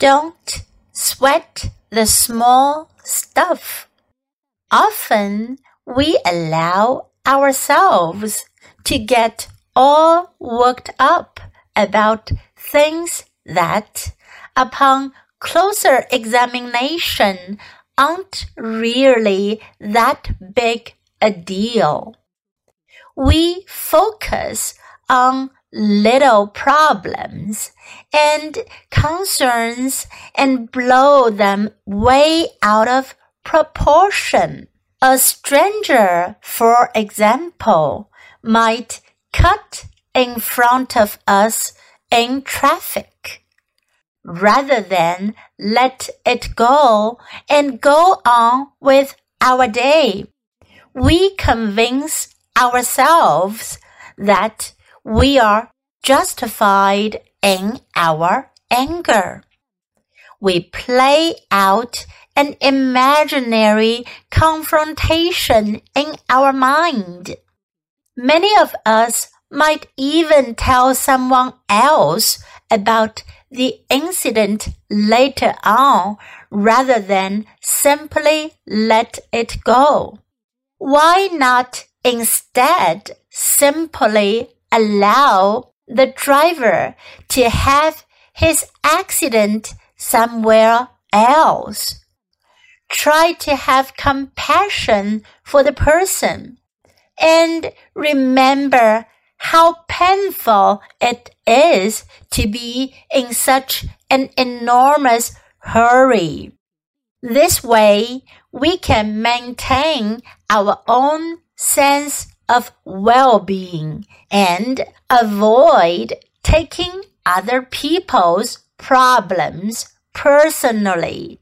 Don't sweat the small stuff. Often we allow ourselves to get all worked up about things that, upon closer examination, aren't really that big a deal. We focus on little problems and concerns and blow them way out of proportion. A stranger, for example, might cut in front of us in traffic. Rather than let it go and go on with our day, we convince ourselves that we are justified in our anger. We play out an imaginary confrontation in our mind. Many of us might even tell someone else about the incident later on rather than simply let it go. Why not instead simply allow the driver to have his accident somewhere else? Try to have compassion for the person and remember how painful it is to be in such an enormous hurry. This way, we can maintain our own sense of well-being and avoid taking other people's problems personally.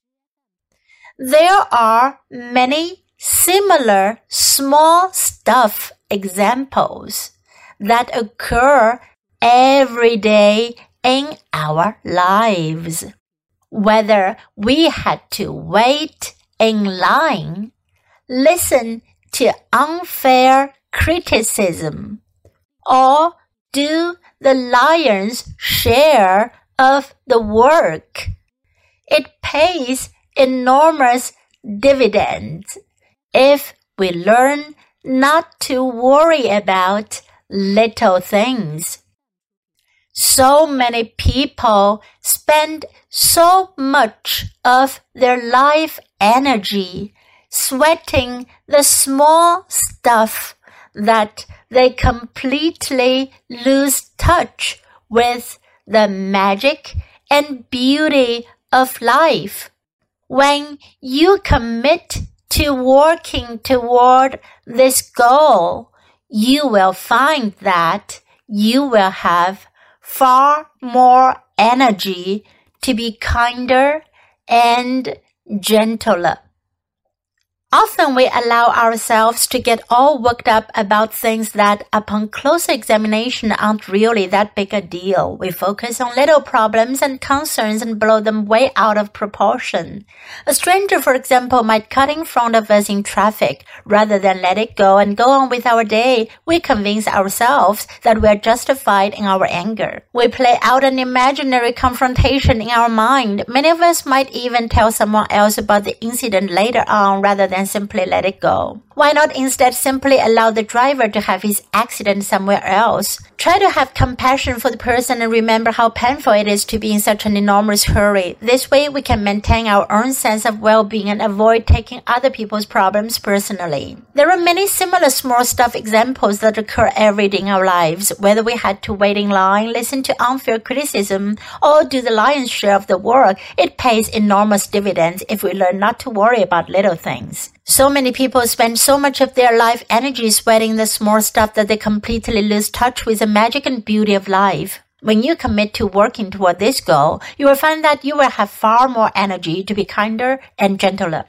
There are many similar small stuff examples that occur every day in our lives. Whether we had to wait in line, listen to unfair criticism, or do the lion's share of the work. It pays enormous dividends if we learn not to worry about little things. So many people spend so much of their life energy sweating the small stuff that they completely lose touch with the magic and beauty of life. When you commit to working toward this goal, you will find that you will have far more energy to be kinder and gentler. Often we allow ourselves to get all worked up about things that, upon closer examination, aren't really that big a deal. We focus on little problems and concerns and blow them way out of proportion. A stranger, for example, might cut in front of us in traffic. Rather than let it go and go on with our day, we convince ourselves that we are justified in our anger. We play out an imaginary confrontation in our mind. Many of us might even tell someone else about the incident later on rather than and simply let it go. Why not instead simply allow the driver to have his accident somewhere else? Try to have compassion for the person and remember how painful it is to be in such an enormous hurry. This way we can maintain our own sense of well-being and avoid taking other people's problems personally. There are many similar small stuff examples that occur every day in our lives, whether we had to wait in line, listen to unfair criticism, or do the lion's share of the work. It pays enormous dividends if we learn not to worry about little things. So many people spend so much of their life energy sweating the small stuff that they completely lose touch with the magic and beauty of life. When you commit to working toward this goal, you will find that you will have far more energy to be kinder and gentler.